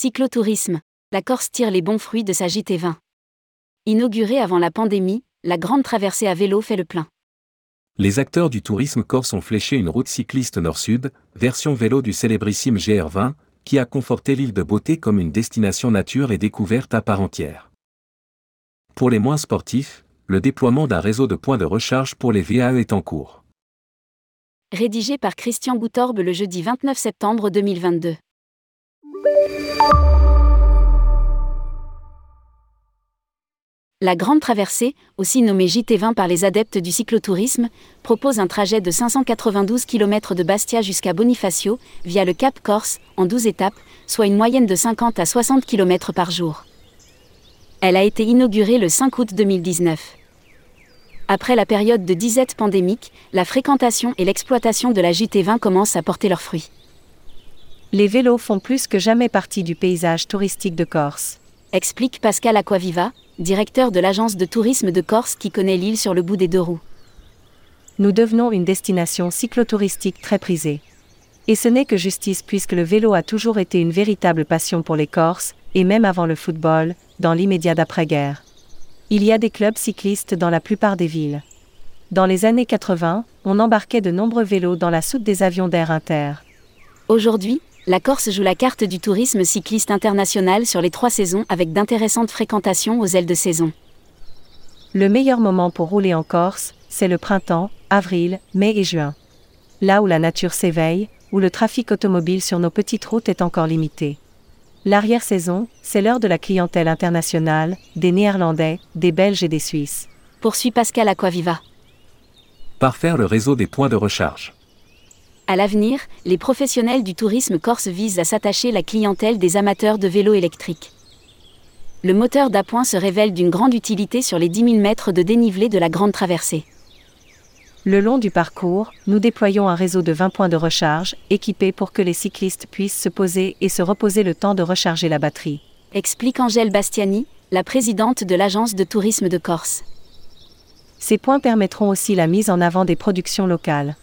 Cyclotourisme. La Corse tire les bons fruits de sa JT20. Inaugurée avant la pandémie, la grande traversée à vélo fait le plein. Les acteurs du tourisme corse ont fléché une route cycliste nord-sud, version vélo du célébrissime GR20, qui a conforté l'île de beauté comme une destination nature et découverte à part entière. Pour les moins sportifs, le déploiement d'un réseau de points de recharge pour les VAE est en cours. Rédigé par Christian Boutorbe le jeudi 29 septembre 2022. La Grande Traversée, aussi nommée JT20 par les adeptes du cyclotourisme, propose un trajet de 592 km de Bastia jusqu'à Bonifacio, via le Cap Corse, en 12 étapes, soit une moyenne de 50 à 60 km par jour. Elle a été inaugurée le 5 août 2019. Après la période de disette pandémique, la fréquentation et l'exploitation de la JT20 commencent à porter leurs fruits. Les vélos font plus que jamais partie du paysage touristique de Corse. Explique Pascal Aquaviva, directeur de l'agence de tourisme de Corse qui connaît l'île sur le bout des deux roues. Nous devenons une destination cyclotouristique très prisée. Et ce n'est que justice puisque le vélo a toujours été une véritable passion pour les Corses, et même avant le football, dans l'immédiat d'après-guerre. Il y a des clubs cyclistes dans la plupart des villes. Dans les années 80, on embarquait de nombreux vélos dans la soute des avions d'air inter. Aujourd'hui, la Corse joue la carte du tourisme cycliste international sur les trois saisons avec d'intéressantes fréquentations aux ailes de saison. Le meilleur moment pour rouler en Corse, c'est le printemps, avril, mai et juin. Là où la nature s'éveille, où le trafic automobile sur nos petites routes est encore limité. L'arrière-saison, c'est l'heure de la clientèle internationale, des Néerlandais, des Belges et des Suisses. Poursuit Pascal Aquaviva. Parfaire le réseau des points de recharge. À l'avenir, les professionnels du tourisme corse visent à s'attacher la clientèle des amateurs de vélos électriques. Le moteur d'appoint se révèle d'une grande utilité sur les 10 000 mètres de dénivelé de la Grande Traversée. Le long du parcours, nous déployons un réseau de 20 points de recharge, équipés pour que les cyclistes puissent se poser et se reposer le temps de recharger la batterie. Explique Angèle Bastiani, la présidente de l'agence de tourisme de Corse. Ces points permettront aussi la mise en avant des productions locales.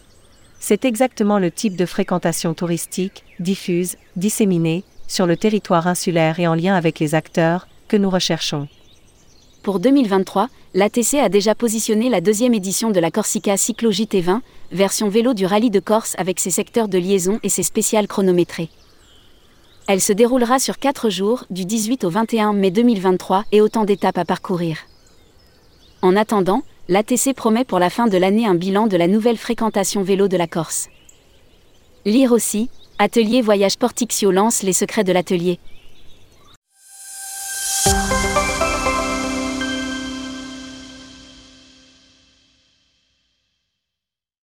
C'est exactement le type de fréquentation touristique, diffuse, disséminée, sur le territoire insulaire et en lien avec les acteurs, que nous recherchons. Pour 2023, l'ATC a déjà positionné la deuxième édition de la Corsica Cyclo JT20, version vélo du rallye de Corse avec ses secteurs de liaison et ses spéciales chronométrées. Elle se déroulera sur 4 jours, du 18 au 21 mai 2023, et autant d'étapes à parcourir. En attendant, l'ATC promet pour la fin de l'année un bilan de la nouvelle fréquentation vélo de la Corse. Lire aussi, Atelier Voyage Portixio lance les secrets de l'atelier,